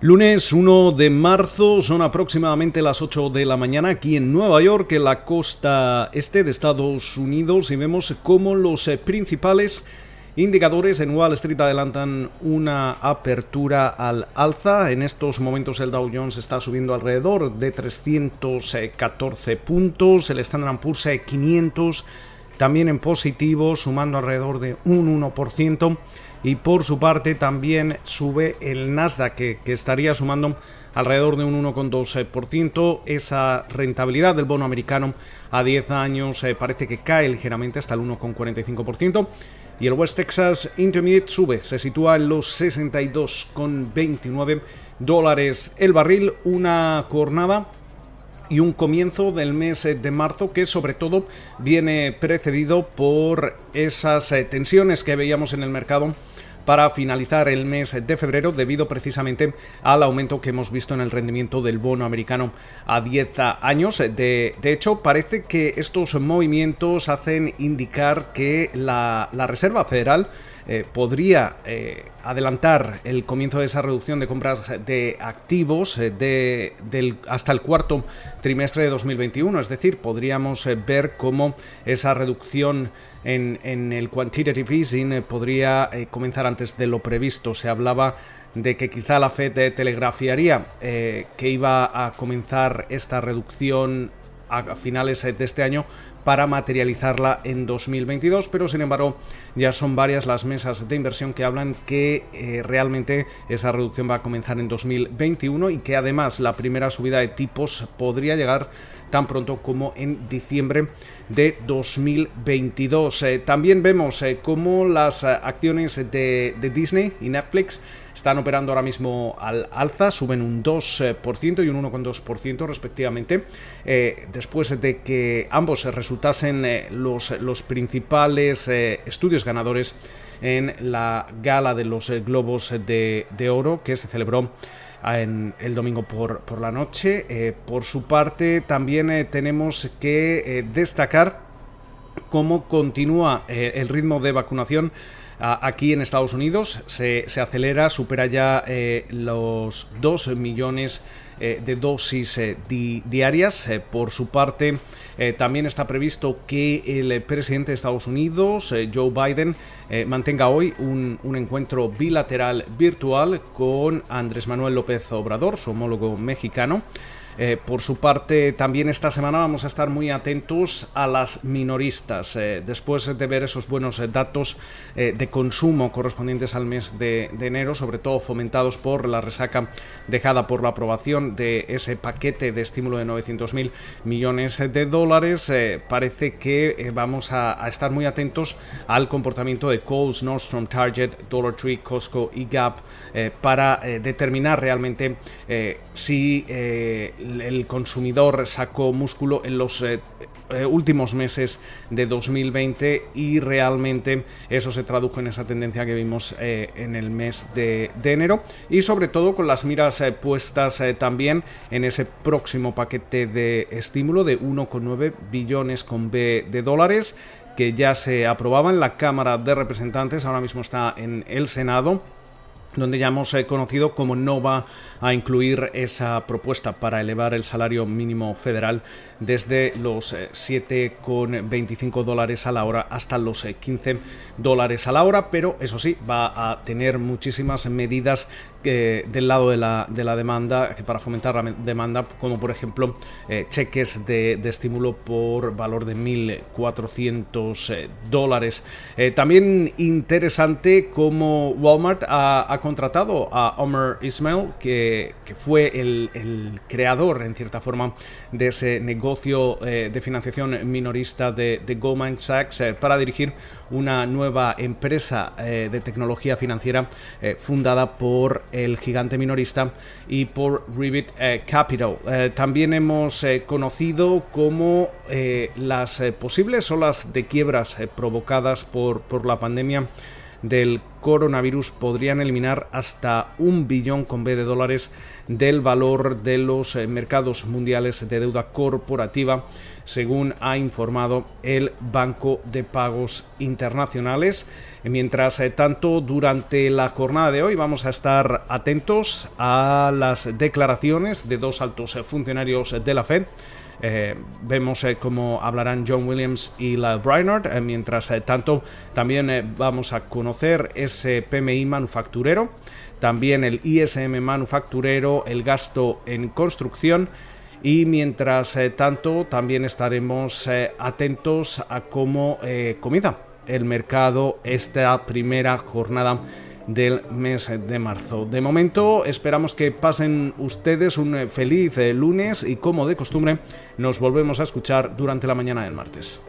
Lunes 1 de marzo, son aproximadamente las 8 de la mañana aquí en Nueva York, en la costa este de Estados Unidos, y vemos cómo los eh, principales indicadores en Wall Street adelantan una apertura al alza. En estos momentos el Dow Jones está subiendo alrededor de 314 puntos, el Standard Poor's 500 también en positivo, sumando alrededor de un 1% y por su parte también sube el Nasdaq que, estaría sumando alrededor de un 1,2%. Esa rentabilidad del bono americano a 10 años eh, parece que cae ligeramente hasta el 1,45%. Y el West Texas Intermediate sube, se sitúa en los 62,29 dólares el barril. Una jornada y un comienzo del mes eh, de marzo que sobre todo viene precedido por esas eh, tensiones que veíamos en el mercado para finalizar el mes de febrero debido precisamente al aumento que hemos visto en el rendimiento del bono americano a 10 años. De, hecho, parece que estos movimientos hacen indicar que la, la Reserva Federal eh, podría eh, adelantar el comienzo de esa reducción de compras de activos eh, de, del, hasta el cuarto trimestre de 2021. Es decir, podríamos ver cómo esa reducción en, en el quantitative easing podría comenzar antes de lo previsto. Se hablaba de que quizá la Fed telegrafiaría que iba a comenzar esta reducción a finales de este año para materializarla en 2022, pero sin embargo ya son varias las mesas de inversión que hablan que eh, realmente esa reducción va a comenzar en 2021 y que además la primera subida de tipos podría llegar tan pronto como en diciembre de 2022. Eh, también vemos eh, cómo las acciones de, Disney y Netflix están operando ahora mismo al alza, suben un 2% y un 1,2% respectivamente, después de que ambos resultasen eh, los, los principales eh, estudios ganadores en la gala de los Globos de, Oro que se celebró en el domingo por, por la noche. por su parte, también tenemos que destacar cómo continúa el ritmo de vacunación aquí en Estados Unidos se, acelera, supera ya eh, los 2 millones eh, de dosis eh, diarias. por su parte, también está previsto que el presidente de Estados Unidos, Joe Biden, mantenga hoy un, un, encuentro bilateral virtual con Andrés Manuel López Obrador, su homólogo mexicano. Eh, por su parte, también esta semana vamos a estar muy atentos a las minoristas. Eh, después de ver esos buenos eh, datos de consumo correspondientes al mes de, enero, sobre todo fomentados por la resaca dejada por la aprobación de ese paquete de estímulo de 900.000 millones de dólares, parece que vamos a, a, estar muy atentos al comportamiento de Coles, Nordstrom, Target, Dollar Tree, Costco y Gap para determinar realmente si el consumidor sacó músculo en los eh, eh, últimos meses de 2020 y realmente eso se tradujo en esa tendencia que vimos eh, en el mes de, enero. Y sobre todo con las miras puestas también en ese próximo paquete de estímulo de 1,9 billones con B de dólares que ya se aprobaba en la Cámara de Representantes, ahora mismo está en el Senado donde ya hemos conocido cómo no va a incluir esa propuesta para elevar el salario mínimo federal desde los 7,25 eh, dólares a la hora hasta los 15 eh, dólares a la hora, pero eso sí, va a tener muchísimas medidas eh, del lado de la, de la demanda para fomentar la demanda, como por ejemplo cheques de, estímulo por valor de 1.400 dólares. también interesante como Walmart ha, ha contratado a Omer Ismail, que que, fue el, creador, en cierta forma, de ese negocio eh, de financiación minorista de, Goldman Sachs eh, para dirigir una nueva empresa eh, de tecnología financiera fundada por el gigante minorista y por Rivet Capital. también hemos conocido cómo las posibles olas de quiebras provocadas por, por la pandemia del coronavirus podrían eliminar hasta un billón con B de dólares del valor de los eh, mercados mundiales de deuda corporativa según ha informado el Banco de Pagos Internacionales. Mientras tanto, durante la jornada de hoy vamos a estar atentos a las declaraciones de dos altos funcionarios de la Fed. Eh, vemos eh, cómo hablarán John Williams y la Brainerd. Eh, mientras tanto, también vamos a conocer ese PMI manufacturero, también el ISM manufacturero, el gasto en construcción. Y mientras tanto, también estaremos atentos a cómo comienza el mercado esta primera jornada del mes de marzo. De momento esperamos que pasen ustedes un feliz lunes y como de costumbre nos volvemos a escuchar durante la mañana del martes.